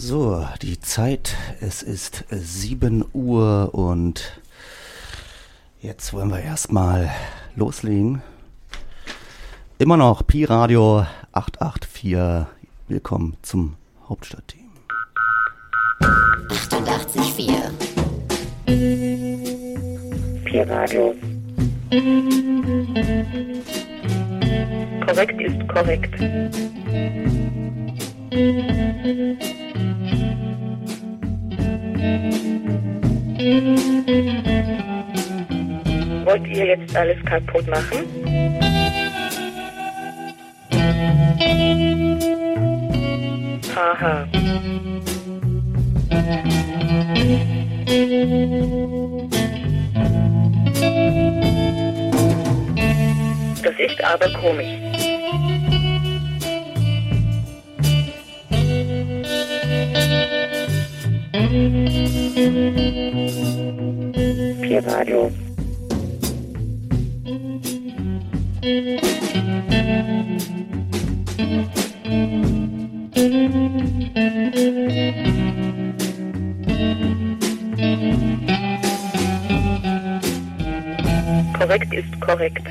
So, die Zeit, es ist 7 Uhr und jetzt wollen wir erstmal loslegen. Immer noch Pi Radio 884. Willkommen zum Hauptstadtteam. 88,4. Pi Radio. Korrekt ist korrekt. Wollt ihr jetzt alles kaputt machen? Haha. Das ist aber komisch. Pi Radio. Korrekt ist korrekt.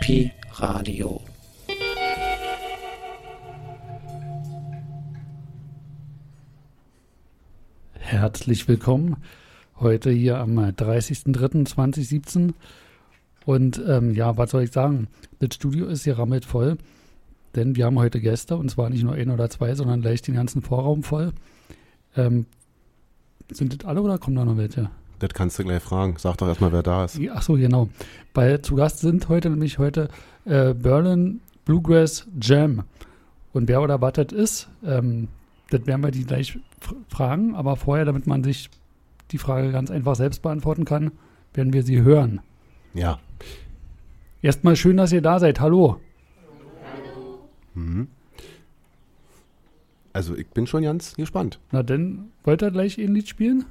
Pi Radio. Herzlich willkommen heute hier am äh, 30.03.2017. Und ähm, ja, was soll ich sagen? Das Studio ist hier rammelt voll, denn wir haben heute Gäste und zwar nicht nur ein oder zwei, sondern gleich den ganzen Vorraum voll. Ähm, sind das alle oder kommen da noch welche? Das kannst du gleich fragen. Sag doch erstmal, wer da ist. Ach so, genau. Weil zu Gast sind heute nämlich heute äh, Berlin Bluegrass Jam. Und wer oder was das ist, ähm, das werden wir die gleich fr- fragen. Aber vorher, damit man sich die Frage ganz einfach selbst beantworten kann, werden wir sie hören. Ja. Erstmal schön, dass ihr da seid. Hallo. Mhm. Also ich bin schon ganz gespannt. Na denn, wollt ihr gleich ein Lied spielen?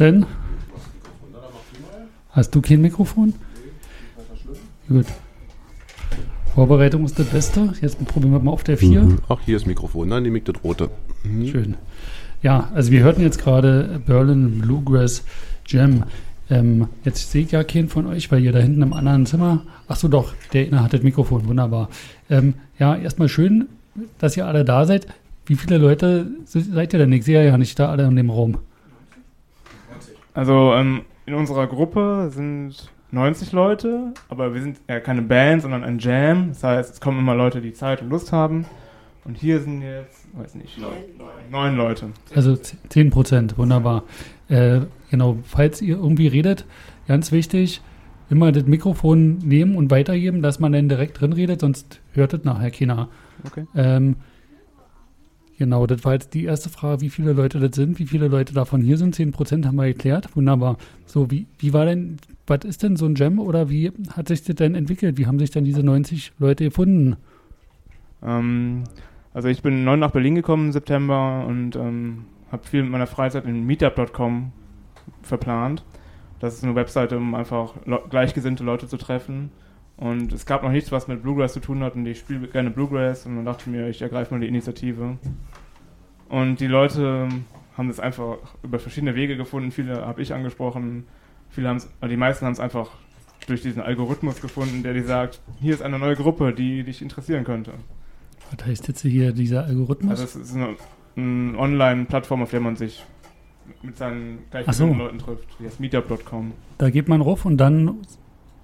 Denn? Hast du kein Mikrofon? Gut. Vorbereitung ist das Beste. Jetzt probieren wir mal auf der 4. Mhm. Ach, hier ist Mikrofon. Dann nehme ich das rote. Mhm. Schön. Ja, also wir hörten jetzt gerade Berlin Bluegrass Jam. Ähm, jetzt sehe ich ja keinen von euch, weil ihr da hinten im anderen Zimmer. Ach so, doch, der inne hat das Mikrofon. Wunderbar. Ähm, ja, erstmal schön, dass ihr alle da seid. Wie viele Leute seid ihr denn? Ich sehe ja nicht da alle in dem Raum. Also ähm, in unserer Gruppe sind 90 Leute, aber wir sind ja keine Band, sondern ein Jam. Das heißt, es kommen immer Leute, die Zeit und Lust haben. Und hier sind jetzt, weiß nicht, neun, neun Leute. Also 10 Prozent, wunderbar. Äh, genau, falls ihr irgendwie redet, ganz wichtig, immer das Mikrofon nehmen und weitergeben, dass man dann direkt drin redet, sonst hört es nachher keiner. Okay. Ähm, genau, das war jetzt die erste Frage, wie viele Leute das sind, wie viele Leute davon hier sind. 10 Prozent haben wir geklärt, wunderbar. So, wie, wie war denn, was ist denn so ein Jam oder wie hat sich das denn entwickelt? Wie haben sich denn diese 90 Leute gefunden? Ähm, also ich bin neu nach Berlin gekommen im September und ähm, habe viel mit meiner Freizeit in meetup.com verplant. Das ist eine Webseite, um einfach le gleichgesinnte Leute zu treffen. Und es gab noch nichts, was mit Bluegrass zu tun hat und ich spiele gerne Bluegrass und dann dachte ich mir, ich ergreife mal die Initiative. Und die Leute haben das einfach über verschiedene Wege gefunden. Viele habe ich angesprochen, viele haben es, die meisten haben es einfach durch diesen Algorithmus gefunden, der dir sagt, hier ist eine neue Gruppe, die dich interessieren könnte. Was heißt jetzt hier dieser Algorithmus? Also es ist eine, eine Online-Plattform, auf der man sich mit seinen Ach so. gleichen Leuten trifft. Die heißt meetup.com. Da geht man rauf und dann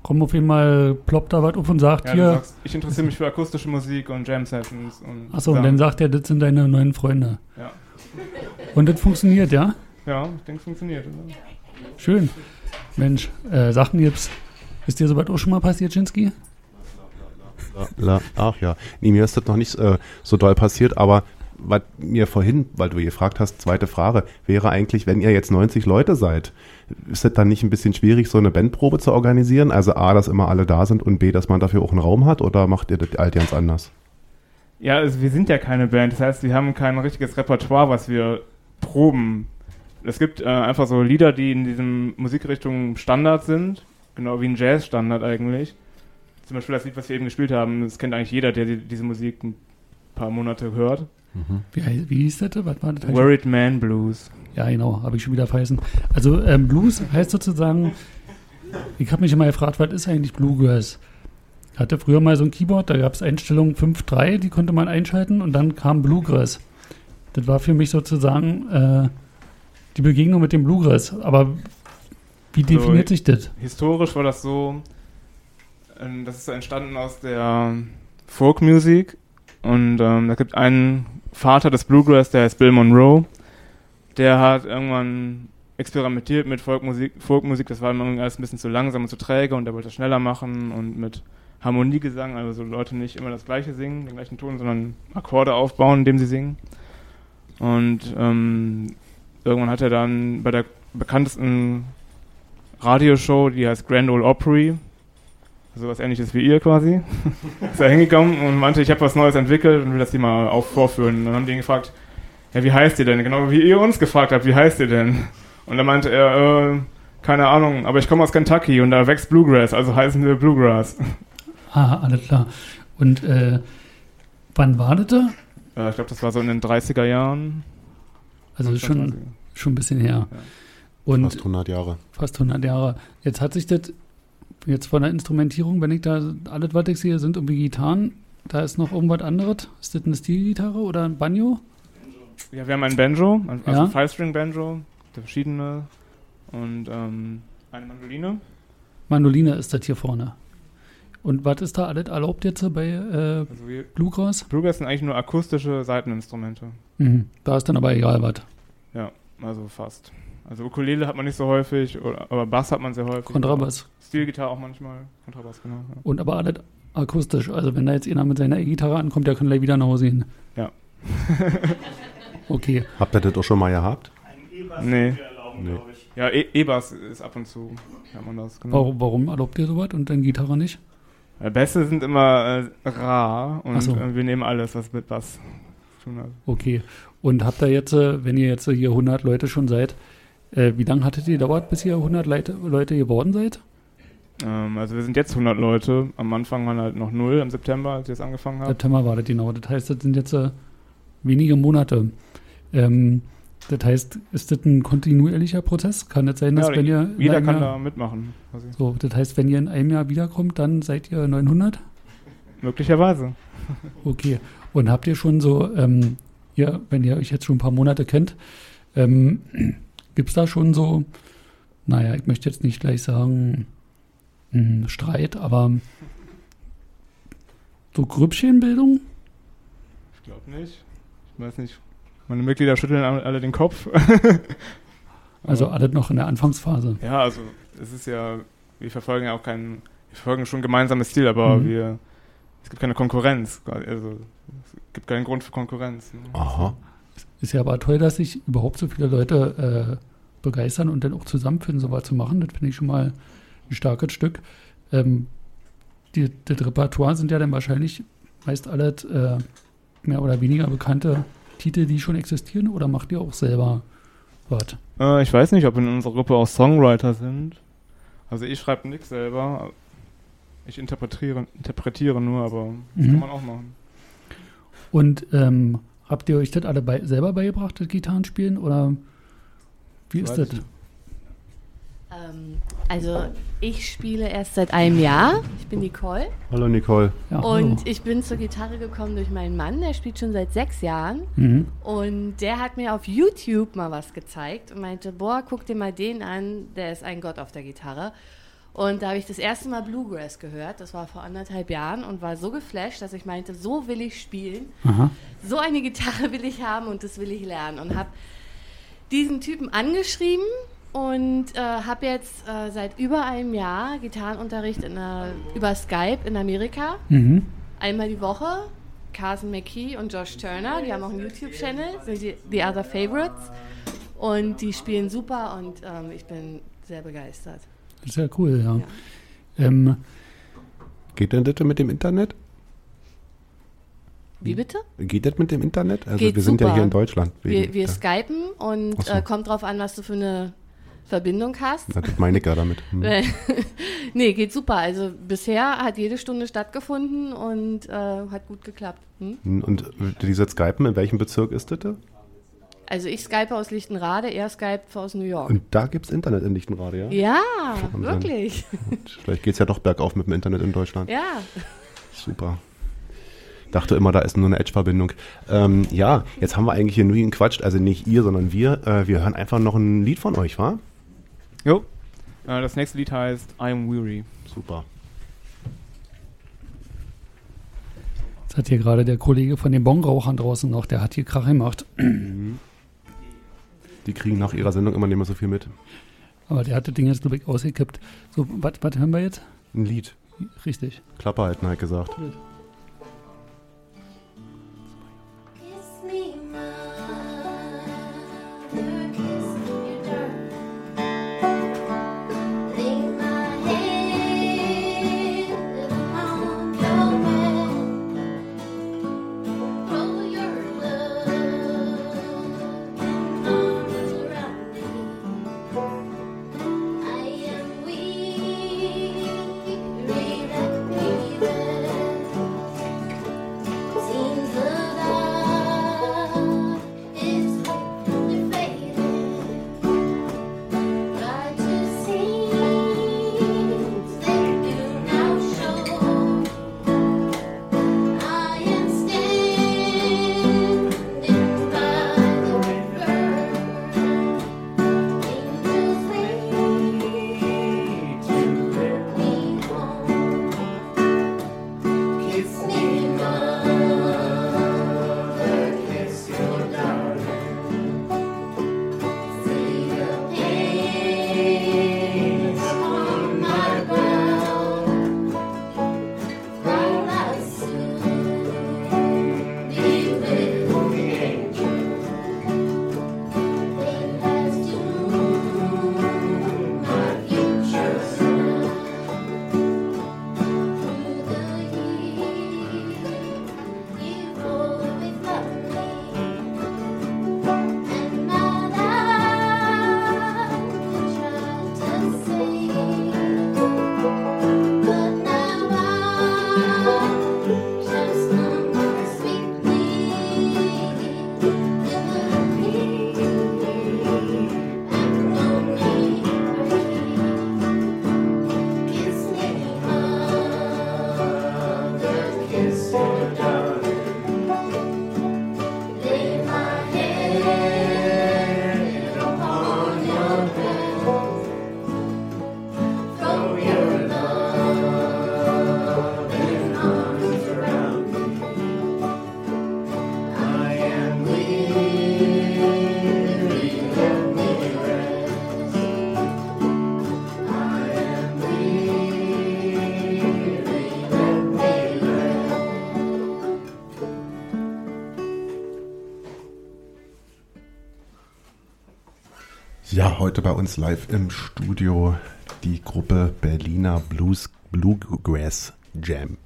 kommt auf einmal, ploppt da was auf und sagt Ja, du hier, sagst, ich interessiere mich für akustische Musik und Jam-Sessions. und achso, und dann sagt er, das sind deine neuen Freunde. Ja, Und das funktioniert, ja? ja ich denke, es funktioniert. Oder? Schön. Mensch, äh, Sachen gibt's. Ist dir sowas auch schon mal passiert, Schinski? La, ach ja. Nee, mir ist das noch nicht äh, so doll passiert, aber was mir vorhin, weil du gefragt hast, zweite Frage, wäre eigentlich, wenn ihr jetzt 90 Leute seid, ist es dann nicht ein bisschen schwierig, so eine Bandprobe zu organisieren? Also A, dass immer alle da sind und B, dass man dafür auch einen Raum hat oder macht ihr das halt ganz anders? Ja, also wir sind ja keine Band. Das heißt, wir haben kein richtiges Repertoire, was wir proben. Es gibt äh, einfach so Lieder, die in diesem Musikrichtung Standard sind. Genau wie ein Jazz-Standard eigentlich. Zum Beispiel das Lied, was wir eben gespielt haben, das kennt eigentlich jeder, der die, diese Musik ein paar Monate hört. Wie, hei- wie hieß das? Was war das? Worried Man Blues. Ja, genau, habe ich schon wieder vergessen. Also ähm, Blues heißt sozusagen, ich habe mich immer gefragt, was ist eigentlich Bluegrass? Ich hatte früher mal so ein Keyboard, da gab es Einstellung 5.3, die konnte man einschalten und dann kam Bluegrass. Das war für mich sozusagen äh, die Begegnung mit dem Bluegrass. Aber wie So, definiert sich das? Historisch war das so, ähm, das ist so entstanden aus der Folkmusik und ähm, da gibt einen Vater des Bluegrass, der heißt Bill Monroe, der hat irgendwann experimentiert mit Folkmusik, Folkmusik das war ihm alles ein bisschen zu langsam und zu träge und der wollte das schneller machen und mit Harmoniegesang, also so Leute nicht immer das gleiche singen, den gleichen Ton, sondern Akkorde aufbauen, indem sie singen. Und ähm, irgendwann hat er dann bei der bekanntesten Radioshow, die heißt Grand Ole Opry, also was ähnliches wie ihr quasi, ist er hingekommen und meinte, ich habe was Neues entwickelt und will das hier mal auf vorführen. Und dann haben die ihn gefragt, ja, wie heißt ihr denn? Genau wie ihr uns gefragt habt, wie heißt ihr denn? Und dann meinte er, äh, keine Ahnung, aber ich komme aus Kentucky und da wächst Bluegrass, also heißen wir Bluegrass. Ah, alles klar. Und äh, wann war das da? Äh, ich glaube, das war so in den 30er Jahren. Also schon, 30er. schon ein bisschen her. Ja. Und Fast 100 Jahre. Fast 100 Jahre. Jetzt hat sich das, jetzt von der Instrumentierung, wenn ich da, alles, was ich sehe, sind irgendwie Gitarren. Da ist noch irgendwas anderes. Ist das eine Stilgitarre oder ein Banjo? Ja, wir haben ein Banjo, ein- also Ja. ein Five-String-Banjo, verschiedene und ähm, eine Mandoline. Mandoline ist das hier vorne. Und was ist da alles erlaubt jetzt bei äh, Also wir, Bluegrass? Bluegrass sind eigentlich nur akustische Seiteninstrumente. Mhm. Da ist dann aber egal was. Ja, also fast. Also Ukulele hat man nicht so häufig, oder, aber Bass hat man sehr häufig. Kontrabass. Stilgitarre auch manchmal. Kontrabass, genau. Ja. Und aber alles akustisch. Also wenn da jetzt einer mit seiner E-Gitarre ankommt, der kann gleich wieder nach Hause gehen. Ja. Okay. Habt ihr das auch schon mal gehabt? Nee. Nee. Ja, e E-Bass ist ab und zu, hat man das, genau. Warum, warum erlaubt ihr sowas und dann Gitarre nicht? Bässe sind immer äh, rar und so. wir nehmen alles, was mit Bass zu tun hat. Okay. Und habt ihr jetzt, äh, wenn ihr jetzt hier 100 Leute schon seid, äh, wie lange hattet ihr gedauert, bis ihr 100 Leute, Leute geworden seid? Ähm, also wir sind jetzt 100 Leute. Am Anfang waren halt noch null im September, als ich jetzt angefangen habe. September war das genau. Das heißt, das sind jetzt äh, wenige Monate. Ähm, das heißt, ist das ein kontinuierlicher Prozess? Kann das sein, dass Ja, wenn ihr Jeder kann Jahr, da mitmachen. so, das heißt, wenn ihr in einem Jahr wiederkommt, dann seid ihr 900? Möglicherweise. Okay. Und habt ihr schon so, ähm, ja, wenn ihr euch jetzt schon ein paar Monate kennt, ähm, gibt es da schon so, naja, ich möchte jetzt nicht gleich sagen, mh, Streit, aber so Grüppchenbildung? Ich glaube nicht. Ich weiß nicht. Meine Mitglieder schütteln alle den Kopf. Also alles noch in der Anfangsphase. Ja, also es ist ja, wir verfolgen ja auch keinen, wir verfolgen schon ein gemeinsames Ziel, aber Mhm. wir, es gibt keine Konkurrenz. Also es gibt keinen Grund für Konkurrenz. ne? Aha. Ist ja aber toll, dass sich überhaupt so viele Leute äh, begeistern und dann auch zusammenfinden, sowas zu machen. Das finde ich schon mal ein starkes Stück. Ähm, die, das Repertoire sind ja dann wahrscheinlich meist alle äh, mehr oder weniger bekannte Titel, die schon existieren, oder macht ihr auch selber was? Äh, ich weiß nicht, ob in unserer Gruppe auch Songwriter sind. Also ich schreibe nichts selber. Ich interpretiere, interpretiere nur, aber das Mhm. kann man auch machen. Und ähm, habt ihr euch das alle bei, selber beigebracht, das Gitarrenspielen, oder wie ist Weiß das? Ähm, also ich spiele erst seit einem Jahr. Ich bin Nicole Hallo Nicole. Ja, hallo. und ich bin zur Gitarre gekommen durch meinen Mann. Der spielt schon seit sechs Jahren Mhm. und der hat mir auf YouTube mal was gezeigt und meinte, boah, guck dir mal den an, der ist ein Gott auf der Gitarre. Und da habe ich das erste Mal Bluegrass gehört. Das war vor anderthalb Jahren und war so geflasht, dass ich meinte, so will ich spielen. Aha. so eine Gitarre will ich haben und das will ich lernen. Und habe diesen Typen angeschrieben und äh, habe jetzt äh, seit über einem Jahr Gitarrenunterricht in der, über Skype in Amerika. Mhm. Einmal die Woche. Carson McKee und Josh Turner, die haben auch einen YouTube-Channel, sind die The Other Favorites. Und die spielen super und ähm, ich bin sehr begeistert. Das ist ja cool, ja. Ja. Ähm, Geht denn das mit dem Internet? Wie bitte? Geht das mit dem Internet? Also Geht wir sind ja super. hier in Deutschland. Wir, wir skypen und so. äh, kommt drauf an, was du für eine Verbindung hast. Das meine ich ja damit. Hm. Nee, geht super. Also bisher hat jede Stunde stattgefunden und äh, hat gut geklappt. Hm? Und dieses Skypen, in welchem Bezirk ist das? Also ich skype aus Lichtenrade, er skypt aus New York. Und da gibt es Internet in Lichtenrade, ja? ja, Wahnsinn. wirklich. Und vielleicht geht es ja doch bergauf mit dem Internet in Deutschland. Ja. Super. Dachte immer, da ist nur eine Edge-Verbindung. Ähm, ja, jetzt haben wir eigentlich hier nur gequatscht, also nicht ihr, sondern wir. Äh, wir hören einfach noch ein Lied von euch, wa? Jo. Äh, das nächste Lied heißt I Am Weary. Super. Das hat hier gerade der Kollege von den Bongrauchern draußen noch, der hat hier Krach gemacht. Die kriegen nach ihrer Sendung immer nicht mehr so viel mit. Aber der hat das Ding jetzt, glaube ich, ausgekippt. So, was hören wir jetzt? Ein Lied. Richtig. Klappe halten, halt gesagt. Kiss heute bei uns live im Studio die Gruppe Berliner Blues Bluegrass Jam.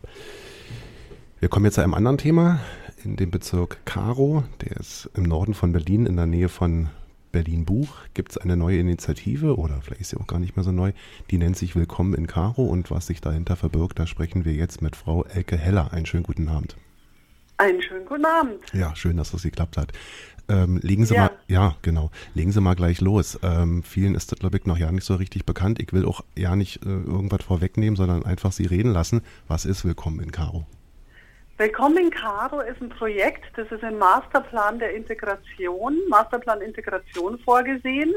Wir kommen jetzt zu einem anderen Thema in dem Bezirk Karo, der ist im Norden von Berlin, in der Nähe von Berlin Buch. Gibt es eine neue Initiative oder vielleicht ist sie auch gar nicht mehr so neu, die nennt sich Willkommen in Karo und was sich dahinter verbirgt, da sprechen wir jetzt mit Frau Elke Heller. Einen schönen guten Abend. Einen schönen guten Abend. Ja, schön, dass das geklappt hat. Ähm, legen Sie Ja. mal, ja, genau, legen Sie mal gleich los. Ähm, vielen ist das, glaube ich, noch ja nicht so richtig bekannt. Ich will auch ja nicht äh, irgendwas vorwegnehmen, sondern einfach Sie reden lassen. Was ist Willkommen in Karo? Willkommen in Caro ist ein Projekt, das ist im Masterplan der Integration, Masterplan Integration vorgesehen.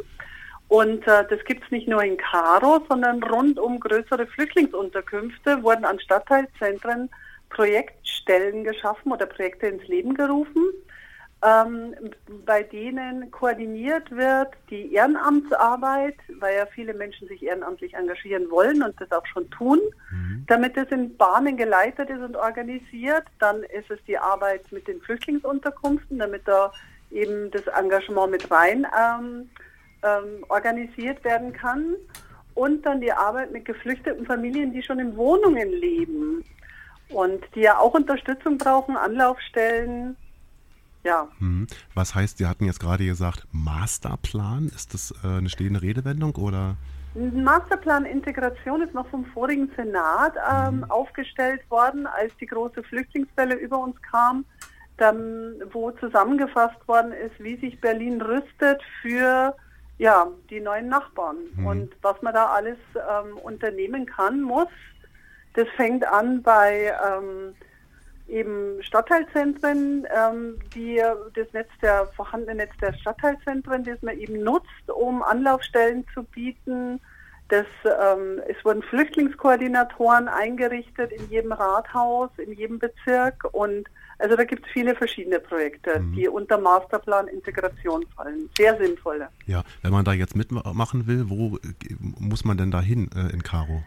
Und äh, das gibt es nicht nur in Caro, sondern rund um größere Flüchtlingsunterkünfte wurden an Stadtteilzentren Projektstellen geschaffen oder Projekte ins Leben gerufen, ähm, bei denen koordiniert wird die Ehrenamtsarbeit, weil ja viele Menschen sich ehrenamtlich engagieren wollen und das auch schon tun. Damit es in Bahnen geleitet ist und organisiert, dann ist es die Arbeit mit den Flüchtlingsunterkünften, damit da eben das Engagement mit rein ähm, ähm, organisiert werden kann. Und dann die Arbeit mit geflüchteten Familien, die schon in Wohnungen leben und die ja auch Unterstützung brauchen, Anlaufstellen. Ja, Hm. Was heißt, Sie hatten jetzt gerade gesagt, Masterplan? Ist das äh, eine stehende Redewendung oder? Ein Masterplan Integration ist noch vom vorigen Senat ähm, aufgestellt worden, als die große Flüchtlingswelle über uns kam, dann, wo zusammengefasst worden ist, wie sich Berlin rüstet für ja, die neuen Nachbarn und was man da alles ähm, unternehmen kann, muss. Das fängt an bei ähm, eben Stadtteilzentren, ähm, die das Netz der vorhandene Netz der Stadtteilzentren, das man eben nutzt, um Anlaufstellen zu bieten. Das, ähm, es wurden Flüchtlingskoordinatoren eingerichtet in jedem Rathaus, in jedem Bezirk und also da gibt es viele verschiedene Projekte, die unter Masterplan Integration fallen. Sehr sinnvolle. Ja, wenn man da jetzt mitmachen will, wo äh, muss man denn da hin äh, in Karo?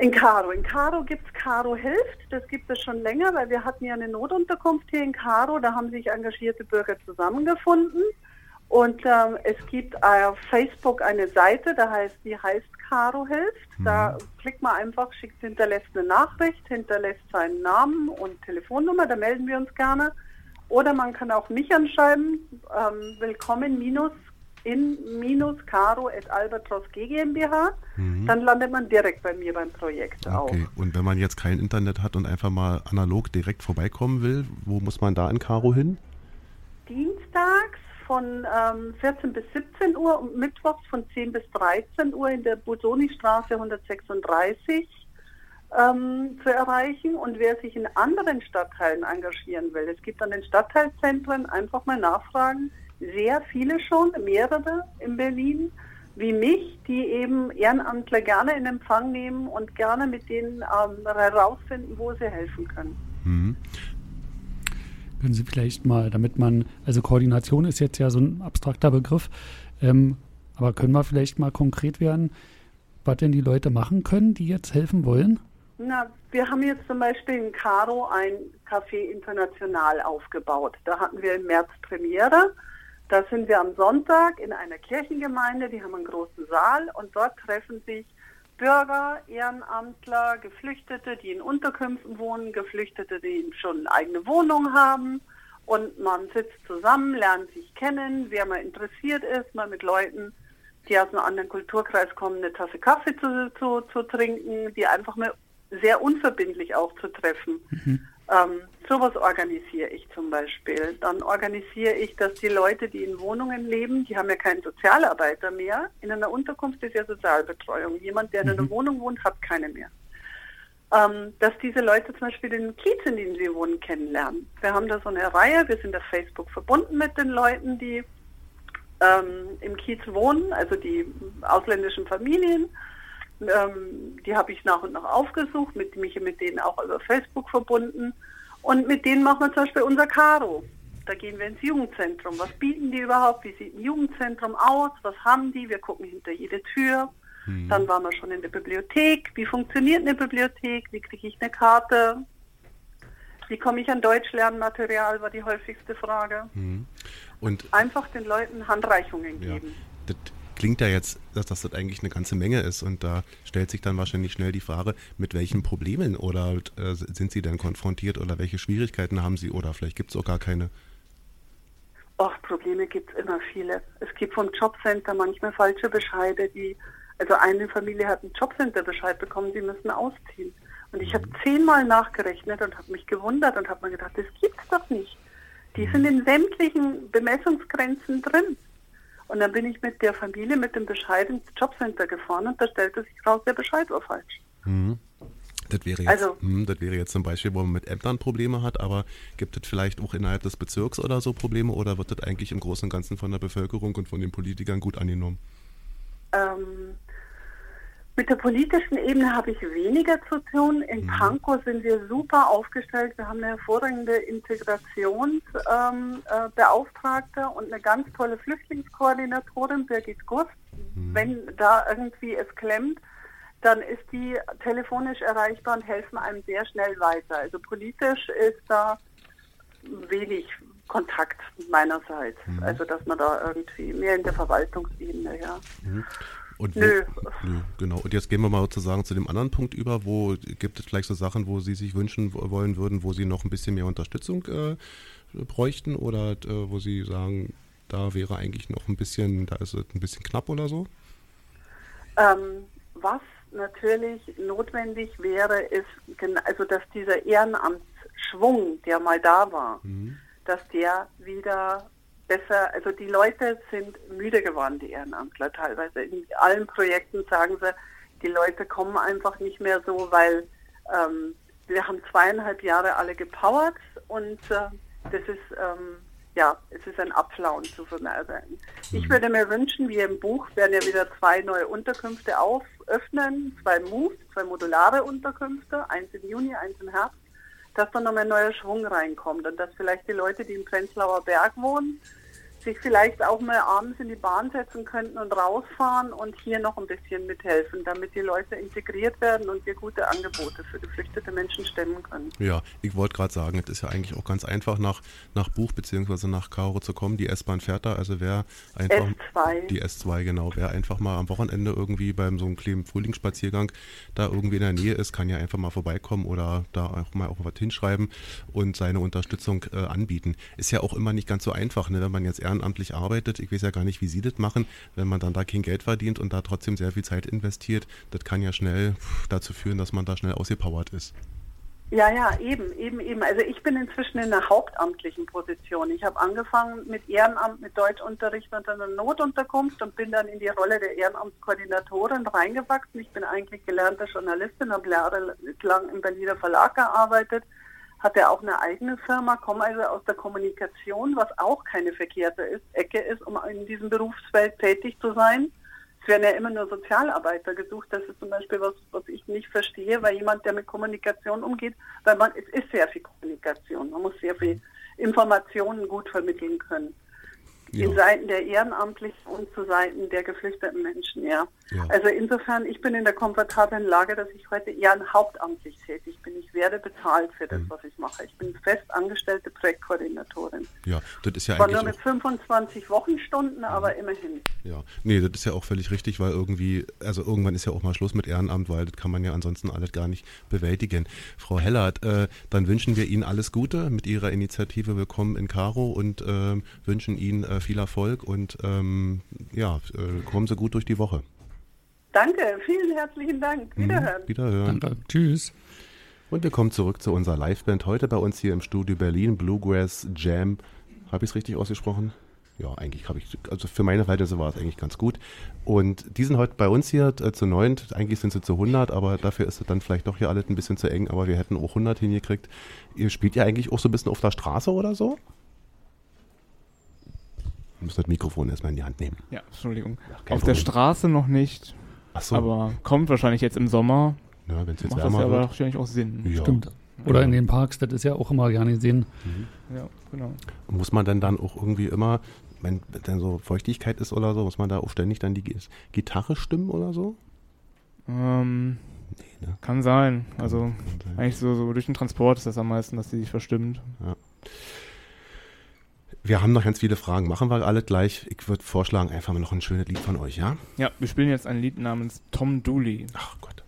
In Karo. In Karo gibt es Karo Hilft. Das gibt es schon länger, weil wir hatten ja eine Notunterkunft hier in Karo. Da haben sich engagierte Bürger zusammengefunden. Und ähm, es gibt auf Facebook eine Seite, da heißt, die heißt Karo Hilft. Da klickt man einfach, schickt, hinterlässt eine Nachricht, hinterlässt seinen Namen und Telefonnummer, da melden wir uns gerne. Oder man kann auch mich anschreiben, ähm, willkommen minus in minus caro at albatros GmbH. Dann landet man direkt bei mir beim Projekt auch. Okay, und wenn man jetzt kein Internet hat und einfach mal analog direkt vorbeikommen will, wo muss man da in Karo hin? dienstags von ähm, 14 bis 17 Uhr und mittwochs von 10 bis 13 Uhr in der Busoni-Straße 136 ähm, zu erreichen. Und wer sich in anderen Stadtteilen engagieren will, es gibt an den Stadtteilzentren einfach mal nachfragen, sehr viele schon, mehrere in Berlin, wie mich, die eben Ehrenamtler gerne in Empfang nehmen und gerne mit denen ähm, herausfinden, wo sie helfen können. Mhm. Können Sie vielleicht mal, damit man, also Koordination ist jetzt ja so ein abstrakter Begriff, ähm, aber können wir vielleicht mal konkret werden, was denn die Leute machen können, die jetzt helfen wollen? Na, wir haben jetzt zum Beispiel in Caro ein Café International aufgebaut. Da hatten wir im März Premiere. Da sind wir am Sonntag in einer Kirchengemeinde, die haben einen großen Saal und dort treffen sich Bürger, Ehrenamtler, Geflüchtete, die in Unterkünften wohnen, Geflüchtete, die schon eine eigene Wohnung haben. Und man sitzt zusammen, lernt sich kennen, wer mal interessiert ist, mal mit Leuten, die aus einem anderen Kulturkreis kommen, eine Tasse Kaffee zu, zu, zu trinken, die einfach mal sehr unverbindlich auch zu treffen. Ähm, sowas organisiere ich zum Beispiel. Dann organisiere ich, dass die Leute, die in Wohnungen leben, die haben ja keinen Sozialarbeiter mehr. In einer Unterkunft ist ja Sozialbetreuung. Jemand, der in einer Wohnung wohnt, hat keine mehr. Ähm, dass diese Leute zum Beispiel den Kiez, in dem sie wohnen, kennenlernen. Wir haben da so eine Reihe, wir sind auf Facebook verbunden mit den Leuten, die ähm, im Kiez wohnen, also die ausländischen Familien. Ähm, die habe ich nach und nach aufgesucht, mit mich mit denen auch über Facebook verbunden. Und mit denen machen wir zum Beispiel unser Caro. Da gehen wir ins Jugendzentrum. Was bieten die überhaupt? Wie sieht ein Jugendzentrum aus? Was haben die? Wir gucken hinter jede Tür. Dann waren wir schon in der Bibliothek. Wie funktioniert eine Bibliothek? Wie kriege ich eine Karte? Wie komme ich an Deutschlernmaterial, war die häufigste Frage. Und Einfach den Leuten Handreichungen ja, geben. das klingt ja jetzt, dass das eigentlich eine ganze Menge ist und da stellt sich dann wahrscheinlich schnell die Frage, mit welchen Problemen oder äh, sind Sie denn konfrontiert oder welche Schwierigkeiten haben Sie oder vielleicht gibt es auch gar keine. Och, Probleme gibt es immer viele. Es gibt vom Jobcenter manchmal falsche Bescheide, die, also eine Familie hat einen Jobcenter-Bescheid bekommen, sie müssen ausziehen. Und ich habe zehnmal nachgerechnet und habe mich gewundert und habe mir gedacht, das gibt's doch nicht. Die sind in sämtlichen Bemessungsgrenzen drin. Und dann bin ich mit der Familie mit dem Bescheid ins Jobcenter gefahren und da stellte sich raus, der Bescheid war falsch. Mhm. Das wäre, jetzt, Also- hm, das wäre jetzt zum Beispiel, wo man mit Ämtern Probleme hat, aber gibt es vielleicht auch innerhalb des Bezirks oder so Probleme oder wird das eigentlich im Großen und Ganzen von der Bevölkerung und von den Politikern gut angenommen? Ähm, mit der politischen Ebene habe ich weniger zu tun. In Pankow sind wir super aufgestellt. Wir haben eine hervorragende Integrationsbeauftragte ähm, äh, und eine ganz tolle Flüchtlingskoordinatorin, Birgit Gust. Wenn da irgendwie es klemmt, dann ist die telefonisch erreichbar und helfen einem sehr schnell weiter. Also politisch ist da wenig Kontakt meinerseits. Also dass man da irgendwie mehr in der Verwaltungsebene, ja. Und wo, Nö. Nö, genau. Und jetzt gehen wir mal sozusagen zu dem anderen Punkt über. Wo gibt es vielleicht so Sachen, wo Sie sich wünschen wo- wollen würden, wo Sie noch ein bisschen mehr Unterstützung äh, bräuchten oder äh, wo Sie sagen, da wäre eigentlich noch ein bisschen, da ist es ein bisschen knapp oder so? Ähm, was natürlich notwendig wäre, ist, also dass dieser Ehrenamtsschwung, der mal da war, dass der wieder besser, also die Leute sind müde geworden, die Ehrenamtler teilweise. In allen Projekten sagen sie, die Leute kommen einfach nicht mehr so, weil ähm, wir haben zweieinhalb Jahre alle gepowert und äh, das ist ähm, ja, es ist ein Abflauen zu vermerken. Ich würde mir wünschen, wie im Buch werden ja wieder zwei neue Unterkünfte auföffnen, zwei Moves, zwei modulare Unterkünfte, eins im Juni, eins im Herbst, dass da nochmal ein neuer Schwung reinkommt und dass vielleicht die Leute, die im Prenzlauer Berg wohnen, sich vielleicht auch mal abends in die Bahn setzen könnten und rausfahren und hier noch ein bisschen mithelfen, damit die Leute integriert werden und wir gute Angebote für geflüchtete Menschen stemmen können. Ja, ich wollte gerade sagen, es ist ja eigentlich auch ganz einfach nach, nach Buch beziehungsweise nach Kairo zu kommen. Die S-Bahn fährt da, also wer einfach S2. die S2 genau, wer einfach mal am Wochenende irgendwie beim so einem kleinen Frühlingsspaziergang da irgendwie in der Nähe ist, kann ja einfach mal vorbeikommen oder da auch mal auch was hinschreiben und seine Unterstützung äh, anbieten. Ist ja auch immer nicht ganz so einfach, ne, wenn man jetzt ehrenamtlich arbeitet. Ich weiß ja gar nicht, wie Sie das machen, wenn man dann da kein Geld verdient und da trotzdem sehr viel Zeit investiert. Das kann ja schnell dazu führen, dass man da schnell ausgepowert ist. Ja, ja, eben, eben, eben. Also ich bin inzwischen in einer hauptamtlichen Position. Ich habe angefangen mit Ehrenamt, mit Deutschunterricht und einer Notunterkunft und bin dann in die Rolle der Ehrenamtskoordinatorin reingewachsen. Ich bin eigentlich gelernte Journalistin, habe jahrelang im Berliner Verlag gearbeitet, hatte auch eine eigene Firma, komme also aus der Kommunikation, was auch keine verkehrte ist, Ecke ist, um in diesem Berufsfeld tätig zu sein. Es werden ja immer nur Sozialarbeiter gesucht. Das ist zum Beispiel was, was ich nicht verstehe, weil jemand, der mit Kommunikation umgeht, weil man, es ist sehr viel Kommunikation. Man muss sehr viel Informationen gut vermitteln können. In Seiten der Ehrenamtlichen und zu Seiten der geflüchteten Menschen, ja. Ja. Also insofern, ich bin in der komfortablen Lage, dass ich heute eher hauptamtlich tätig bin. Ich werde bezahlt für das, was ich mache. Ich bin fest angestellte Projektkoordinatorin. Ja, das ist ja Zwar eigentlich nur mit auch, 25 Wochenstunden, aber immerhin. ja, nee, das ist ja auch völlig richtig, weil irgendwie, also irgendwann ist ja auch mal Schluss mit Ehrenamt, weil das kann man ja ansonsten alles gar nicht bewältigen. Frau Hellert, äh, dann wünschen wir Ihnen alles Gute mit Ihrer Initiative Willkommen in Karo und ähm, wünschen Ihnen äh, viel Erfolg und ähm, ja, äh, kommen Sie gut durch die Woche. Danke, vielen herzlichen Dank. Wiederhören. Wiederhören. Danke. Tschüss. Und wir kommen zurück zu unserer Liveband. Heute bei uns hier im Studio Berlin, Bluegrass Jam. Habe ich es richtig ausgesprochen? Ja, eigentlich habe ich, also für meine Verhältnisse war es eigentlich ganz gut. Und die sind heute bei uns hier äh, zu neunt. Eigentlich sind sie zu 100, aber dafür ist es dann vielleicht doch hier alles ein bisschen zu eng. Aber wir hätten auch 100 hingekriegt. Ihr spielt ja eigentlich auch so ein bisschen auf der Straße oder so? Wir müssen das Mikrofon erstmal in die Hand nehmen. Ja, Entschuldigung. kein Auf der Problem. Straße noch nicht, Ach so, aber kommt wahrscheinlich jetzt im Sommer. ja, wenn es jetzt Macht das ja wärmer aber wird. wahrscheinlich auch Sinn. Ja. Stimmt. Oder in den Parks, das ist ja auch immer gerne gesehen. Ja, genau. Muss man denn dann auch irgendwie immer, wenn dann so Feuchtigkeit ist oder so, muss man da auch ständig dann die Gi- Gitarre stimmen oder so? Ähm, Nee, ne? kann sein. Also Kann sein. eigentlich so, so durch den Transport ist das am meisten, dass die sich verstimmt. Wir haben noch ganz viele Fragen. Machen wir alle gleich. Ich würde vorschlagen, einfach mal noch ein schönes Lied von euch, ja? Ja, wir spielen jetzt ein Lied namens Tom Dooley. Ach Gott,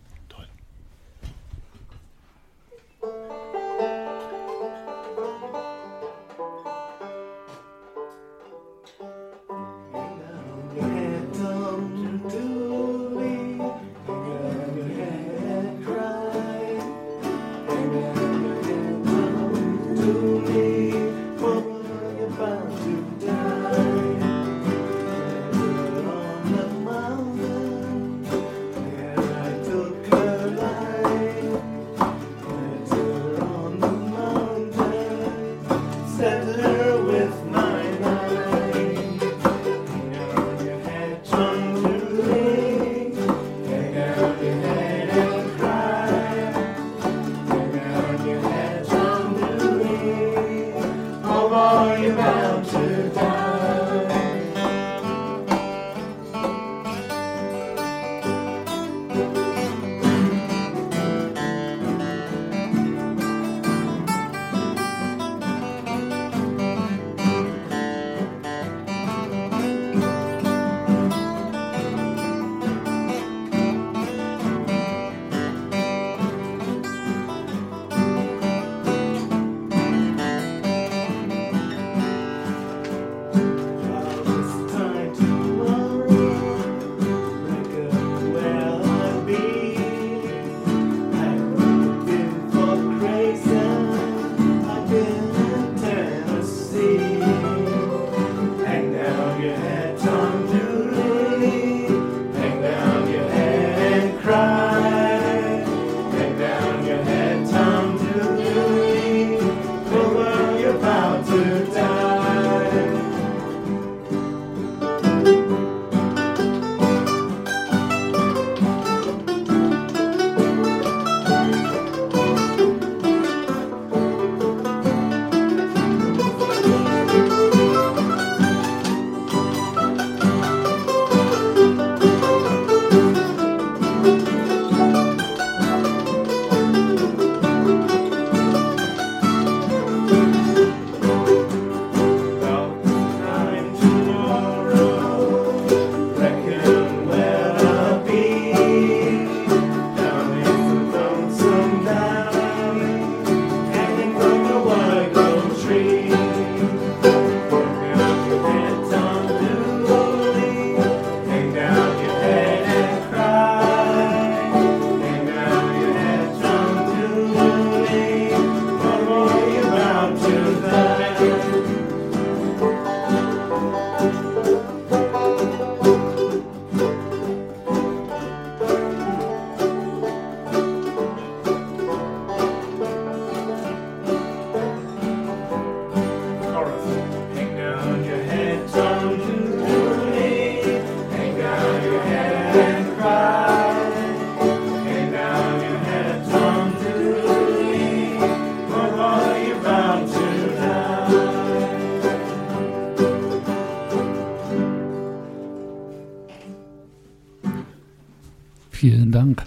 Vielen Dank.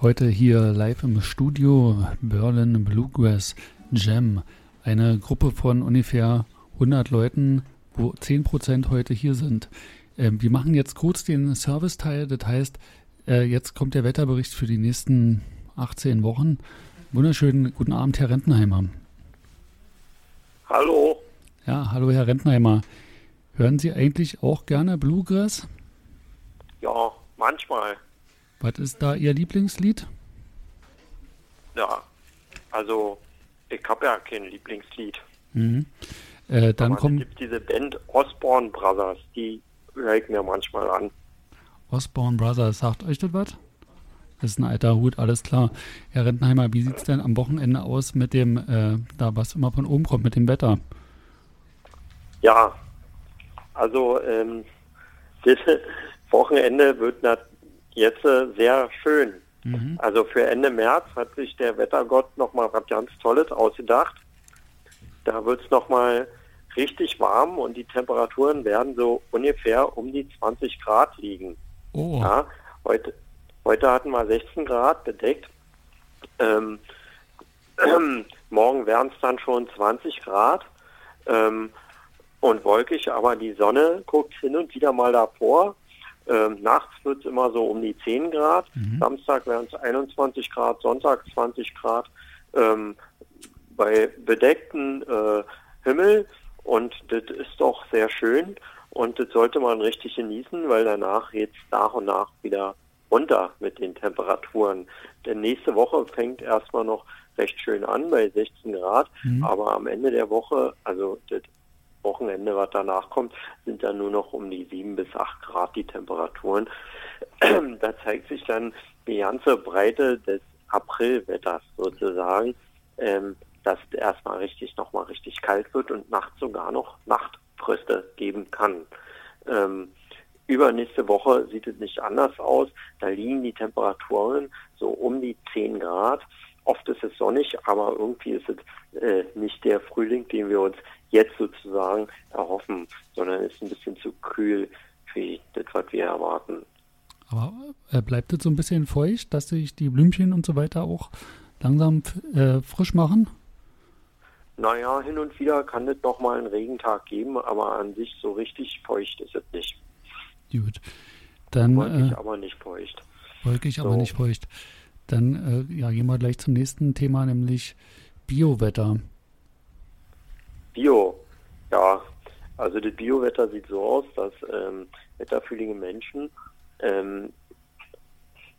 Heute hier live im Studio Berlin Bluegrass Jam. Eine Gruppe von ungefähr 100 Leuten, wo 10% heute hier sind. Ähm, wir machen jetzt kurz den Serviceteil. Das heißt, äh, jetzt kommt der Wetterbericht für die nächsten 18 Wochen. Wunderschönen guten Abend, Herr Rentenheimer. Hallo. Ja, hallo, Herr Rentenheimer. Hören Sie eigentlich auch gerne Bluegrass? Ja, manchmal. Was ist da Ihr Lieblingslied? Ja. Also, ich habe ja kein Lieblingslied. Mhm. Äh, dann Aber es kommt gibt diese Band Osborne Brothers, die höre ich mir manchmal an. Osborne Brothers. Sagt euch das was? Das ist ein alter Hut, alles klar. Herr Rentenheimer, wie sieht es denn am Wochenende aus mit dem, äh, da was immer von oben kommt, mit dem Wetter? Ja, also ähm, das Wochenende wird nat- jetzt äh, sehr schön. Mhm. Also für Ende März hat sich der Wettergott nochmal was ganz Tolles ausgedacht. Da wird es nochmal richtig warm und die Temperaturen werden so ungefähr um die 20 Grad liegen. Oh, Ja, heute, heute hatten wir 16 Grad bedeckt. Ähm, morgen wären es dann schon 20 Grad. Ähm, und wolkig, aber die Sonne guckt hin und wieder mal davor. Ähm, nachts wird es immer so um die 10 Grad, Samstag wären es 21 Grad, Sonntag 20 Grad. Ähm, bei bedeckten äh, Himmel. Und das ist doch sehr schön. Und das sollte man richtig genießen, weil danach geht es nach und nach wieder runter mit den Temperaturen. Denn nächste Woche fängt erstmal noch recht schön an bei 16 Grad, aber am Ende der Woche, also das Wochenende, was danach kommt, sind dann nur noch um die 7 bis 8 Grad die Temperaturen. da zeigt sich dann die ganze Breite des Aprilwetters sozusagen, ähm, dass erstmal richtig nochmal richtig kalt wird und nachts sogar noch Nachtfröste geben kann. Ähm, übernächste Woche sieht es nicht anders aus. Da liegen die Temperaturen so um die 10 Grad. Oft ist es sonnig, aber irgendwie ist es äh, nicht der Frühling, den wir uns jetzt sozusagen erhoffen, sondern ist ein bisschen zu kühl für das, was wir erwarten. Aber äh, bleibt es so ein bisschen feucht, dass sich die Blümchen und so weiter auch langsam äh, frisch machen? Naja, hin und wieder kann es noch mal einen Regentag geben, aber an sich so richtig feucht ist es nicht. Gut. Dann Wolkig, äh, aber nicht feucht. wolkig, aber so. nicht feucht. Dann äh, ja, gehen wir gleich zum nächsten Thema, nämlich Biowetter. Bio, ja. Also das Biowetter sieht so aus, dass ähm, wetterfühlige Menschen ähm,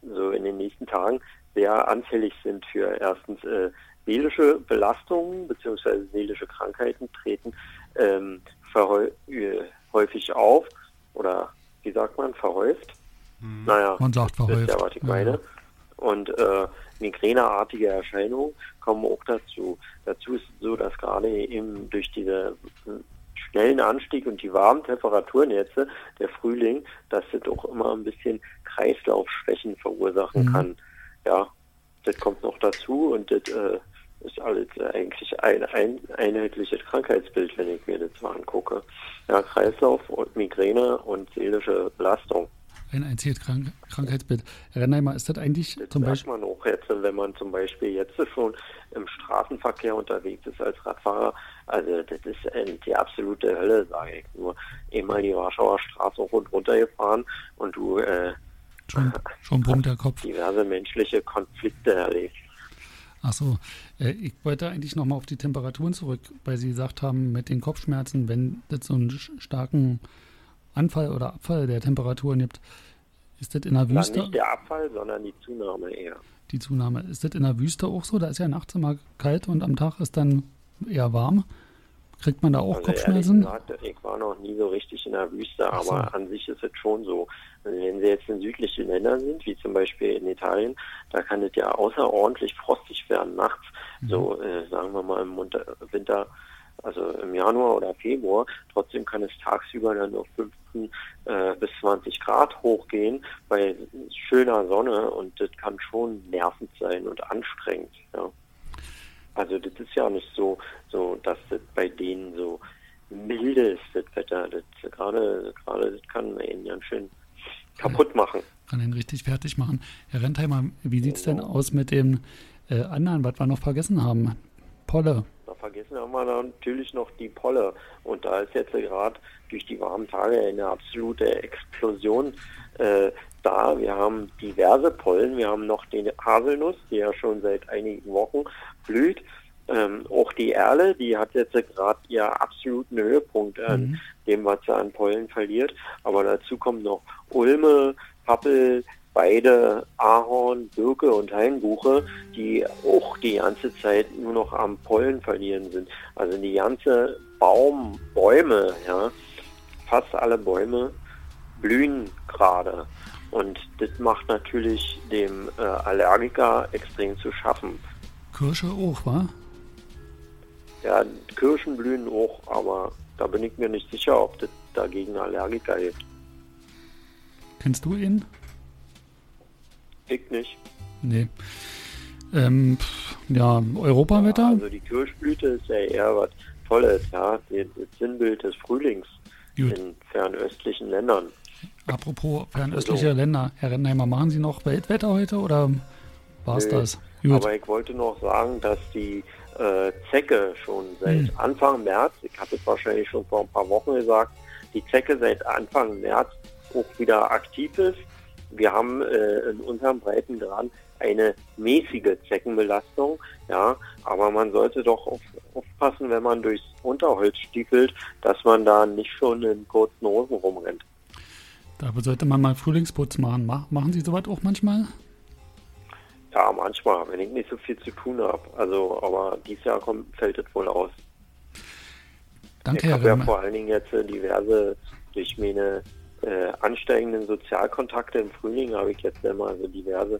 so in den nächsten Tagen sehr anfällig sind für erstens äh, seelische Belastungen bzw. seelische Krankheiten treten ähm, verhäu- äh, häufig auf oder wie sagt man, verhäuft. Naja, Man sagt verhäuft. ja, was ich meine. ja. Und äh, migräneartige Erscheinungen kommen auch dazu. Dazu ist es so, dass gerade eben durch diese äh, schnellen Anstieg und die warmen Temperaturen jetzt, der Frühling, dass das auch immer ein bisschen Kreislaufschwächen verursachen Mhm. kann. Ja, das kommt noch dazu und das äh, ist alles eigentlich ein, ein einheitliches Krankheitsbild, wenn ich mir das mal angucke. Ja, Kreislauf und Migräne und seelische Belastung. Ein einziges Krank Krankheitsbild. Herr Rennheimer, ist das eigentlich Das zum Beispiel, man auch jetzt, wenn man zum Beispiel jetzt schon im Straßenverkehr unterwegs ist als Radfahrer. Also das ist äh, die absolute Hölle, sage ich nur. Einmal die Warschauer Straße hoch und runter gefahren und du äh, schon, schon brummt der Kopf? diverse menschliche Konflikte erlebt. Ach so, äh, ich wollte eigentlich nochmal auf die Temperaturen zurück, weil Sie gesagt haben, mit den Kopfschmerzen, wenn es so einen starken Anfall oder Abfall der Temperaturen gibt, ist das in der Wüste, nicht der Abfall, sondern die Zunahme eher. die Zunahme, ist das in der Wüste auch so? Da ist ja nachts immer kalt und am Tag ist dann eher warm. Kriegt man da auch Also Kopfschmerzen? gesagt, ich war noch nie so richtig in der Wüste, Ach so. aber an sich ist es schon so. Also wenn Sie jetzt in südlichen Ländern sind, wie zum Beispiel in Italien, da kann es ja außerordentlich frostig werden nachts. Mhm. So, äh, sagen wir mal im Winter, also im Januar oder Februar. Trotzdem kann es tagsüber dann auf 15 äh, bis 20 Grad hochgehen bei schöner Sonne und das kann schon nervend sein und anstrengend. Ja. Also das ist ja nicht so, so dass das bei denen so milde ist, das Wetter. Das gerade, gerade das kann ihn ganz schön kaputt machen. Kann ihn richtig fertig machen. Herr Rentheimer, wie sieht es denn aus mit dem äh, anderen, was wir noch vergessen haben? Polle. Vergessen haben wir natürlich noch die Polle. Und da ist jetzt gerade durch die warmen Tage eine absolute Explosion äh, da. Wir haben diverse Pollen. Wir haben noch die Haselnuss, die ja schon seit einigen Wochen blüht. Ähm, auch die Erle, die hat jetzt gerade ihren absoluten Höhepunkt an dem, was sie an Pollen verliert. Aber dazu kommen noch Ulme, Pappel, Weide, Ahorn, Birke und Hainbuche, die auch die ganze Zeit nur noch am Pollen verlieren sind. Also die ganze Baum, Bäume, ja, fast alle Bäume blühen gerade. Und das macht natürlich dem äh, Allergiker extrem zu schaffen. Kirsche auch, wa? Ja, Kirschen blühen auch, aber da bin ich mir nicht sicher, ob das dagegen Allergiker hilft. Kennst du ihn? Ich nicht. Nee. Ähm, ja, Europawetter? Also die Kirschblüte ist ja eher was Tolles, ja, das Sinnbild des Frühlings Gut. in fernöstlichen Ländern. Apropos fernöstliche Also- Länder. Herr Rennheimer, machen Sie noch Weltwetter heute oder war es das? Gut. Aber ich wollte noch sagen, dass die äh, Zecke schon seit Hm. Anfang März, ich hatte es wahrscheinlich schon vor ein paar Wochen gesagt, die Zecke seit Anfang März auch wieder aktiv ist. Wir haben äh, in unserem Breitengrad eine mäßige Zeckenbelastung, ja, aber man sollte doch auf, aufpassen, wenn man durchs Unterholz stiefelt, dass man da nicht schon in kurzen Hosen rumrennt. Da sollte man mal Frühlingsputz machen. Mach, machen Sie sowas auch manchmal? Ja, manchmal, wenn ich nicht so viel zu tun habe. Also, aber dieses Jahr kommt, fällt es wohl aus. Danke, ich Herr habe ja vor allen Dingen jetzt äh, diverse, durch meine äh, ansteigenden Sozialkontakte im Frühling habe ich jetzt immer so diverse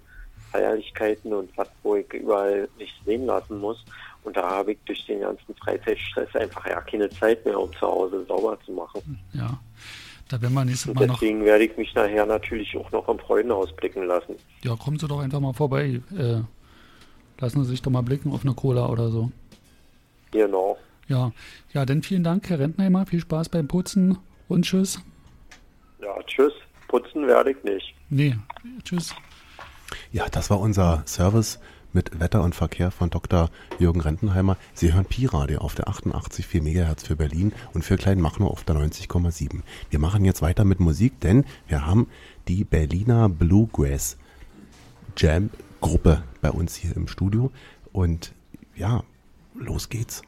Feierlichkeiten und was, wo ich überall mich sehen lassen muss. Und da habe ich durch den ganzen Freizeitstress einfach ja keine Zeit mehr, um zu Hause sauber zu machen. Ja, da werden wir nächstes Mal noch. deswegen werde ich mich nachher natürlich auch noch im Freudenhaus blicken lassen. Ja, kommen Sie doch einfach mal vorbei. Äh, lassen Sie sich doch mal blicken auf eine Cola oder so. Genau. Ja, ja, dann vielen Dank, Herr Rentnheimer. Viel Spaß beim Putzen und tschüss. Ja, tschüss. Putzen werde ich nicht. Nee, tschüss. Ja, das war unser Service mit Wetter und Verkehr von Dr. Jürgen Rentenheimer. Sie hören Pi-Radio auf der 88,4 MHz für Berlin und für Kleinmachnow auf der 90,7. Wir machen jetzt weiter mit Musik, denn wir haben die Berliner Bluegrass Jam Gruppe bei uns hier im Studio. Und ja, los geht's.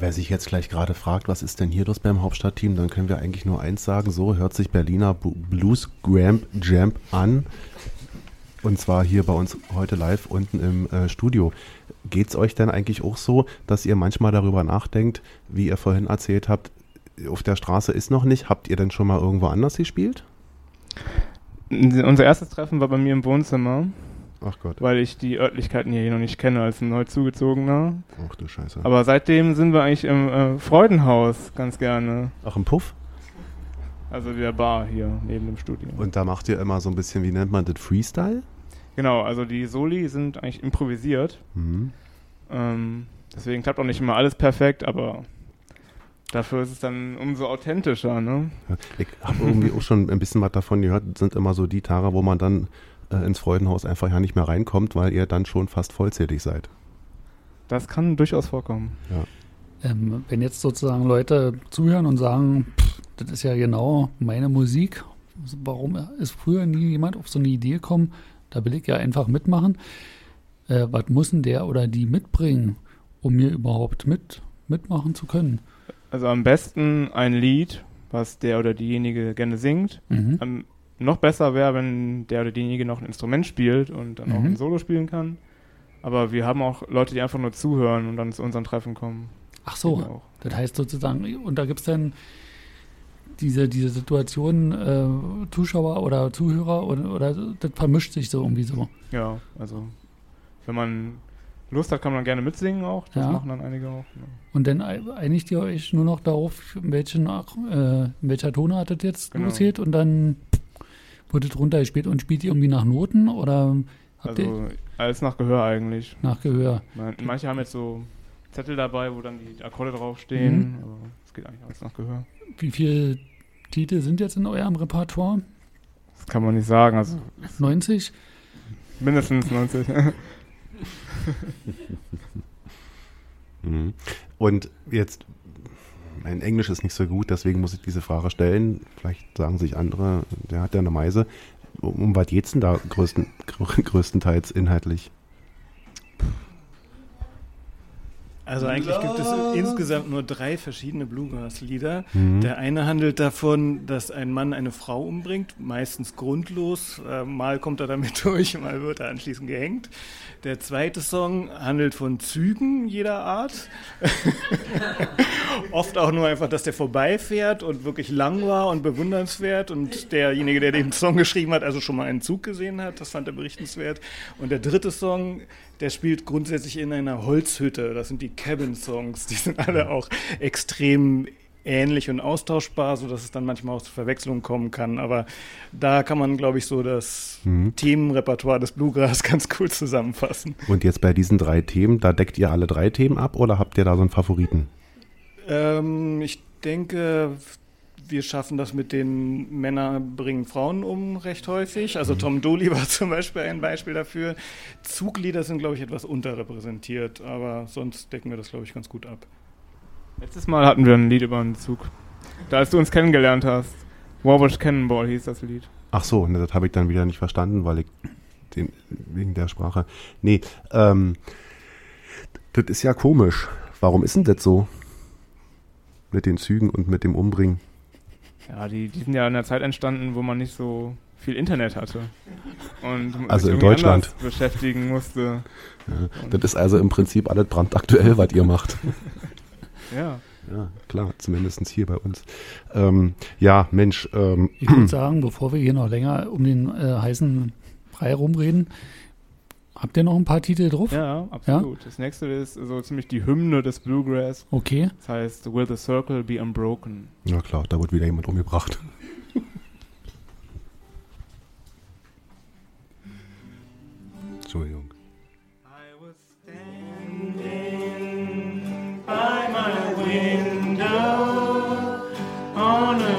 Wer sich jetzt gleich gerade fragt, was ist denn hier los beim Hauptstadtteam, dann können wir eigentlich nur eins sagen. So hört sich Berliner Blues Gramp Jam an. Und zwar hier bei uns heute live unten im äh, Studio. Geht's euch denn eigentlich auch so, dass ihr manchmal darüber nachdenkt, wie ihr vorhin erzählt habt, auf der Straße ist noch nicht. Habt ihr denn schon mal irgendwo anders gespielt? Unser erstes Treffen war bei mir im Wohnzimmer, Ach Gott. weil ich die Örtlichkeiten hier noch nicht kenne als ein neu zugezogener. Ach du Scheiße. Aber seitdem sind wir eigentlich im äh, Freudenhaus ganz gerne. Ach, im Puff? Also der Bar hier neben dem Studio. Und da macht ihr immer so ein bisschen, wie nennt man das, Freestyle? Genau, also die Soli sind eigentlich improvisiert. Mhm. Ähm, deswegen klappt auch nicht immer alles perfekt, aber dafür ist es dann umso authentischer, ne? Ich habe irgendwie auch schon ein bisschen was davon gehört, sind immer so die Tage, wo man dann äh, ins Freudenhaus einfach ja nicht mehr reinkommt, weil ihr dann schon fast vollzählig seid. Das kann durchaus vorkommen. Ähm, wenn jetzt sozusagen Leute zuhören und sagen, pff, das ist ja genau meine Musik, warum ist früher nie jemand auf so eine Idee gekommen, da will ich ja einfach mitmachen. Äh, was muss denn der oder die mitbringen, um mir überhaupt mit, mitmachen zu können? Also am besten ein Lied, was der oder diejenige gerne singt. Mhm. Am, noch besser wäre, wenn der oder diejenige noch ein Instrument spielt und dann auch Mhm. ein Solo spielen kann. Aber wir haben auch Leute, die einfach nur zuhören und dann zu unseren Treffen kommen. Ach so, Geht auch. das heißt sozusagen, und da gibt es dann diese, diese Situation, äh, Zuschauer oder Zuhörer oder, oder das vermischt sich so irgendwie so. Ja, also wenn man Lust hat, kann man gerne mitsingen auch. Das Ja. machen dann einige auch. Ja. Und dann ei- einigt ihr euch nur noch darauf, welchen, äh, welcher Tonart das jetzt Genau. losgeht und dann wird es runtergespielt und spielt ihr irgendwie nach Noten oder habt ihr Also alles nach Gehör eigentlich. nach Gehör? Man, manche haben jetzt so Zettel dabei, wo dann die Akkorde draufstehen. Mhm. Aber es geht eigentlich alles nach Gehör. Wie viele Titel sind jetzt in eurem Repertoire? Das kann man nicht sagen. Also 90? mindestens 90. Mhm. Und jetzt, mein Englisch ist nicht so gut, deswegen muss ich diese Frage stellen. Vielleicht sagen sich andere, der hat ja eine Meise. Um, um was geht's denn da größten, grö- größtenteils inhaltlich? Also eigentlich gibt es insgesamt nur drei verschiedene Bluegrass-Lieder. Mhm. Der eine handelt davon, dass ein Mann eine Frau umbringt, meistens grundlos. Äh, mal kommt er damit durch, mal wird er anschließend gehängt. Der zweite Song handelt von Zügen jeder Art. Oft auch nur einfach, dass der vorbeifährt und wirklich lang war und bewundernswert und derjenige, der den Song geschrieben hat, also schon mal einen Zug gesehen hat. Das fand er berichtenswert. Und der dritte Song, der spielt grundsätzlich in einer Holzhütte. Das sind die Cabin-Songs. Die sind alle auch extrem ähnlich und austauschbar, sodass es dann manchmal auch zu Verwechslungen kommen kann. Aber da kann man, glaube ich, so das Mhm. Themenrepertoire des Bluegrass ganz cool zusammenfassen. Und jetzt bei diesen drei Themen, da deckt ihr alle drei Themen ab oder habt ihr da so einen Favoriten? Ähm, ich denke, wir schaffen das mit den Männer bringen Frauen um recht häufig. Also Tom Dooley war zum Beispiel ein Beispiel dafür. Zuglieder sind, glaube ich, etwas unterrepräsentiert, aber sonst decken wir das, glaube ich, ganz gut ab. Letztes Mal hatten wir ein Lied über einen Zug. Da als du uns kennengelernt hast. Warwash Cannonball hieß das Lied. Ach so, ne, das habe ich dann wieder nicht verstanden, weil ich den, wegen der Sprache. Nee, ähm, das ist ja komisch. Warum ist denn das so? Mit den Zügen und mit dem Umbringen. Ja, die, die sind ja in einer Zeit entstanden, wo man nicht so viel Internet hatte. Und man Also sich in Deutschland. beschäftigen musste. Ja, das ist also im Prinzip alles brandaktuell, was ihr macht. Ja. Ja, klar, zumindest hier bei uns. Ähm, ja, Mensch, ähm, Ich würde sagen, bevor wir hier noch länger um den äh, heißen Brei rumreden, habt ihr noch ein paar Titel drauf? Ja, absolut. Das nächste ist so ziemlich die Hymne des Bluegrass. Okay. Das heißt, Will the Circle be unbroken? ja klar, da wird wieder jemand umgebracht. Entschuldigung. by my window on a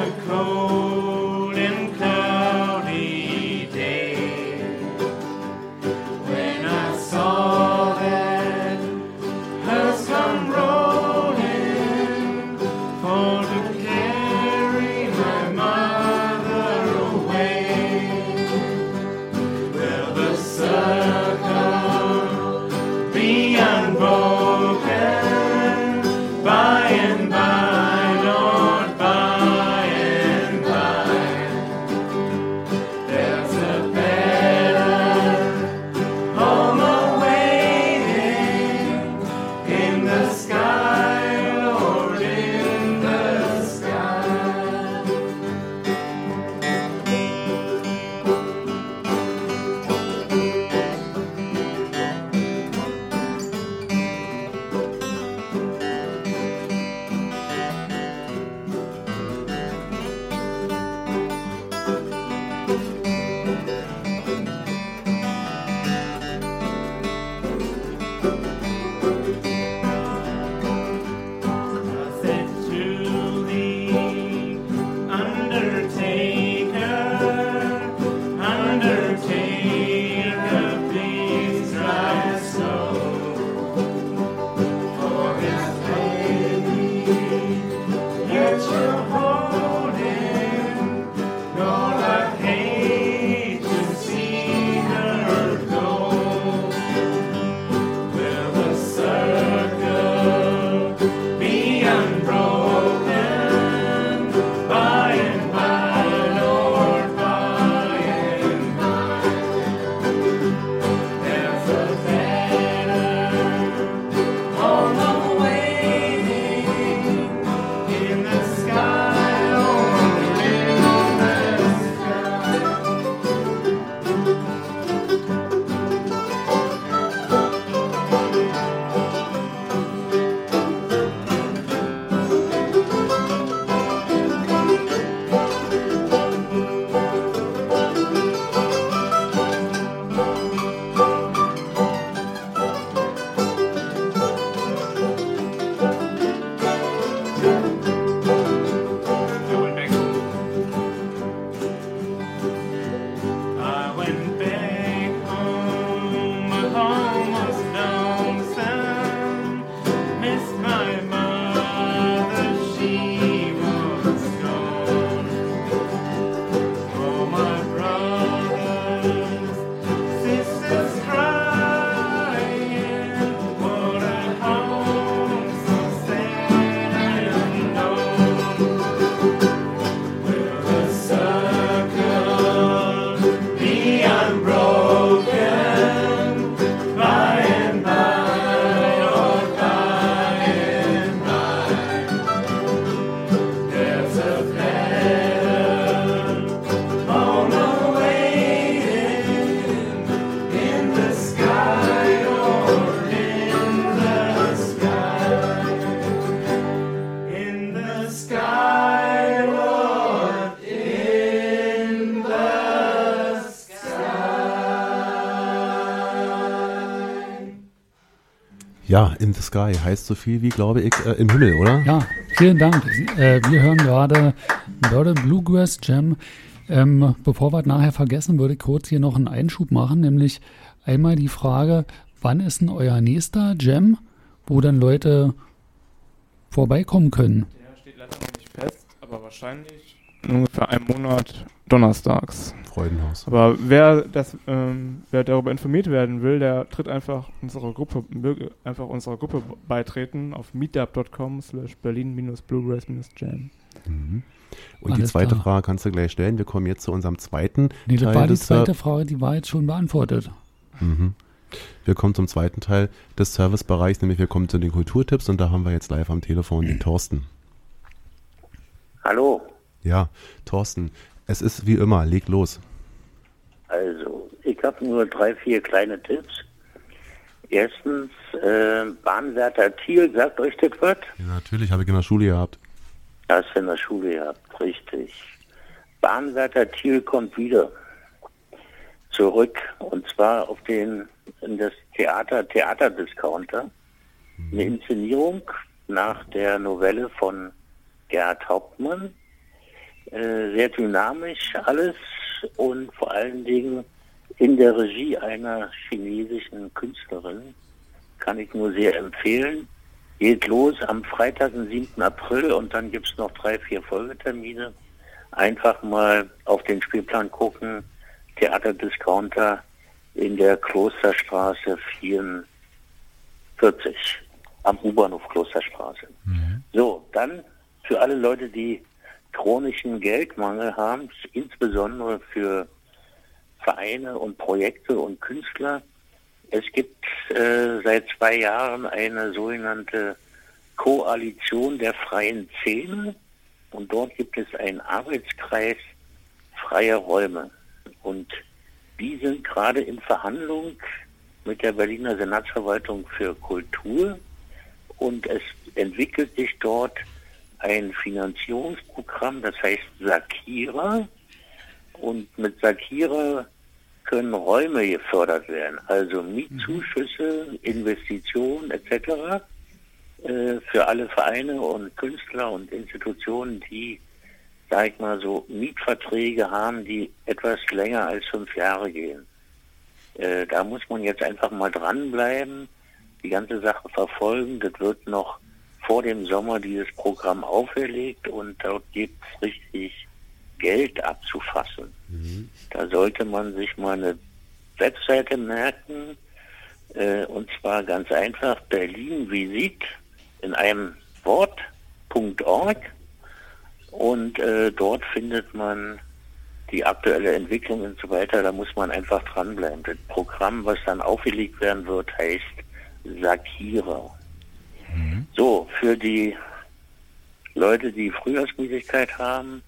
In the Sky heißt so viel wie, glaube ich, äh, im Himmel, oder? Ja, vielen Dank. Äh, wir hören gerade Bird Bluegrass Jam. Ähm, bevor wir es nachher vergessen, würde ich kurz hier noch einen Einschub machen, nämlich einmal die Frage, wann ist denn euer nächster Jam, wo dann Leute vorbeikommen können? Der steht leider noch nicht fest, aber wahrscheinlich in ungefähr einem Monat donnerstags. Freudenhaus. Aber wer das, ähm, wer darüber informiert werden will, der tritt einfach unserer Gruppe, möge einfach unserer Gruppe beitreten auf meetup.com slash berlin-bluegrass-jam. Mhm. Und die Alles zweite klar. Frage kannst du gleich stellen. Wir kommen jetzt zu unserem zweiten Nee, das Teil war die zweite Frage, die war jetzt schon beantwortet. Mhm. Wir kommen zum zweiten Teil des Servicebereichs, nämlich wir kommen zu den Kulturtipps und da haben wir jetzt live am Telefon den Thorsten. Hallo, Ja, Thorsten, es ist wie immer, leg los. also ich habe nur drei, vier kleine Tipps. Erstens, äh, Bahnwärter Thiel, sagt euch das was? Ja, natürlich, habe ich in der Schule gehabt. Hast du in der Schule gehabt, richtig. Bahnwärter Thiel kommt wieder zurück und zwar auf den in das Theater Theaterdiscounter. Eine Inszenierung nach der Novelle von Gerhard Hauptmann. Äh, sehr dynamisch alles und vor allen Dingen in der Regie einer chinesischen Künstlerin. Kann ich nur sehr empfehlen. Geht los am Freitag, den 7. April und dann gibt's noch drei, vier Folgetermine. Einfach mal auf den Spielplan gucken. Theaterdiscounter in der Klosterstraße 44 am U-Bahnhof Klosterstraße. So, dann für alle Leute, die chronischen Geldmangel haben, insbesondere für Vereine und Projekte und Künstler. Es gibt äh, seit zwei Jahren eine sogenannte Koalition der freien Szene und dort gibt es einen Arbeitskreis freie Räume. Und die sind gerade in Verhandlung mit der Berliner Senatsverwaltung für Kultur und es entwickelt sich dort ein Finanzierungsprogramm, das heißt Sakira. Und mit Sakira können Räume gefördert werden, also Mietzuschüsse, Investitionen etc. äh, für alle Vereine und Künstler und Institutionen, die, sag ich mal so, Mietverträge haben, die etwas länger als fünf Jahre gehen. Äh, da muss man jetzt einfach mal dranbleiben, die ganze Sache verfolgen. Das wird noch vor dem Sommer dieses Programm auferlegt und dort gibt es richtig Geld abzufassen. Da sollte man sich mal eine Webseite merken, äh, und zwar ganz einfach Berlin Visit in einem Wort.org und äh, dort findet man die aktuelle Entwicklung und so weiter. Da muss man einfach dranbleiben. Das Programm, was dann aufgelegt werden wird, heißt Sakira. So, für die Leute, die Frühjahrsmüdigkeit haben,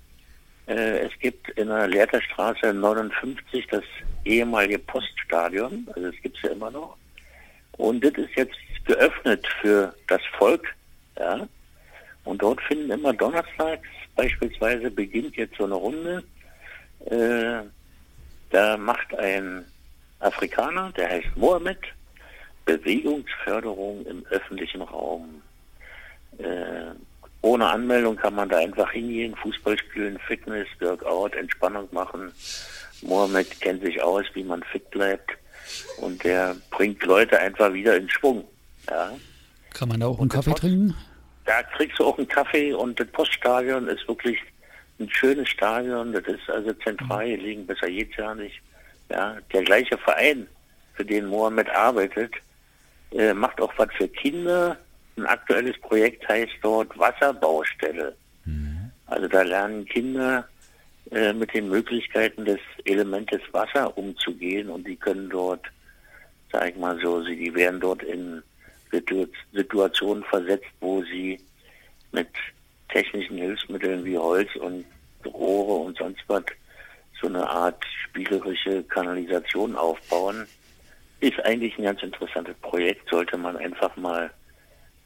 äh, es gibt in der Lehrterstraße 59 das ehemalige Poststadion, also es gibt es ja immer noch. Und das ist jetzt geöffnet für das Volk, ja. Und dort finden immer donnerstags beispielsweise beginnt jetzt so eine Runde. Äh, da macht ein Afrikaner, der heißt Mohammed, Bewegungsförderung im öffentlichen Raum. Äh, ohne Anmeldung kann man da einfach hingehen, Fußball spielen, Fitness, Workout, Entspannung machen. Mohammed kennt sich aus, wie man fit bleibt. Und der bringt Leute einfach wieder in Schwung. Ja. Kann man da auch einen Kaffee trinken? Da kriegst du auch einen Kaffee und das Poststadion ist wirklich ein schönes Stadion. Das ist also zentral gelegen, besser geht's ja nicht. Ja, der gleiche Verein, für den Mohammed arbeitet, äh, macht auch was für Kinder. Ein aktuelles Projekt heißt dort Wasserbaustelle. Also da lernen Kinder äh, mit den Möglichkeiten des Elementes Wasser umzugehen und die können dort, sag ich mal so, sie die werden dort in Situ Situationen versetzt, wo sie mit technischen Hilfsmitteln wie Holz und Rohre und sonst was so eine Art spielerische Kanalisation aufbauen. Ist eigentlich ein ganz interessantes Projekt, sollte man einfach mal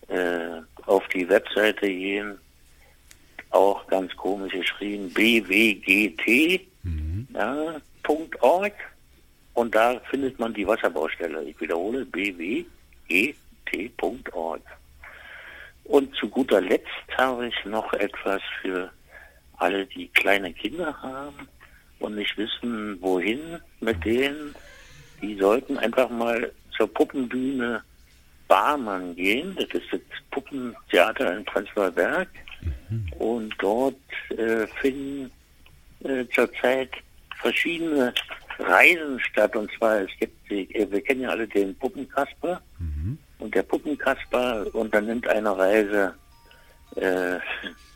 äh, auf die Webseite gehen, auch ganz komisch geschrieben, bwgt ja, Punkt .org und da findet man die Wasserbaustelle. Ich wiederhole, bwgt.org. Und zu guter Letzt habe ich noch etwas für alle, die kleine Kinder haben und nicht wissen, wohin mit denen. Die sollten einfach mal zur Puppenbühne Barmann gehen. Das ist das Puppentheater in Prenzlauer Berg. Und dort äh, finden äh, zurzeit verschiedene Reisen statt. Und zwar, es gibt, äh, wir kennen ja alle den Puppenkasper. Und der Puppenkasper unternimmt eine Reise, äh,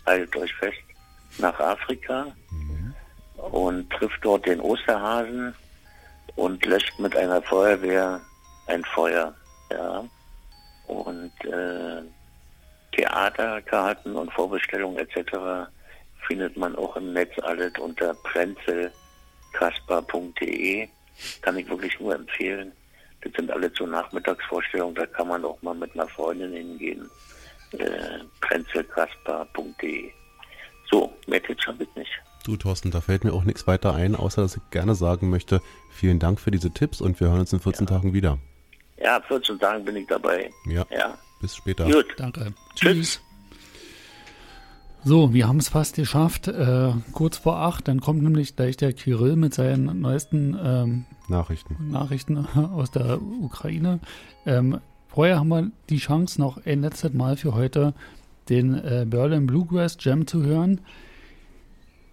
haltet euch fest, nach Afrika und trifft dort den Osterhasen und löscht mit einer Feuerwehr ein Feuer. Ja. Und äh, Theaterkarten und Vorbestellungen etc. findet man auch im Netz alles unter prenzelkasper.de. Kann ich wirklich nur empfehlen. Das sind alle zur Nachmittagsvorstellungen, da kann man auch mal mit einer Freundin hingehen. Äh, prenzelkasper.de. So, mehr Tipps habe ich nicht. Du, Thorsten, da fällt mir auch nichts weiter ein, außer dass ich gerne sagen möchte, vielen Dank für diese Tipps und wir hören uns in 14 Tagen wieder. Ja, 14 Tagen bin ich dabei. Ja. Ja. Bis später. Gut. Danke. Tschüss. So, wir haben es fast geschafft. Äh, kurz vor acht, dann kommt nämlich gleich der Kirill mit seinen neuesten ähm, Nachrichten. Nachrichten aus der Ukraine. Ähm, vorher haben wir die Chance, noch ein letztes Mal für heute den äh, Berlin Bluegrass Jam zu hören.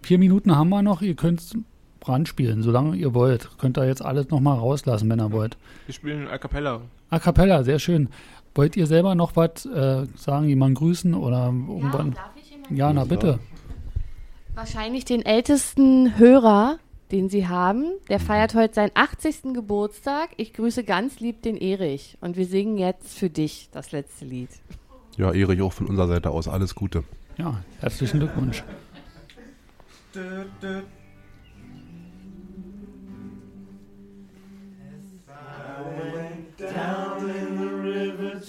Vier Minuten haben wir noch. Ihr könnt Brand spielen, solange ihr wollt. Könnt ihr jetzt alles nochmal rauslassen, wenn ihr wollt. Wir spielen A Cappella. A Cappella, sehr schön. Wollt ihr selber noch was äh, sagen, jemanden grüßen oder irgendwann? darf ich jemanden Ja, na bitte. Wahrscheinlich den ältesten Hörer, den Sie haben. Der feiert heute seinen 80. Geburtstag. Ich grüße ganz lieb den Erich. Und wir singen jetzt für dich das letzte Lied. Ja, Erich, auch von unserer Seite aus alles Gute. Ja, herzlichen Glückwunsch.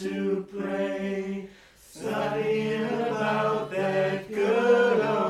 To pray, studying about that good old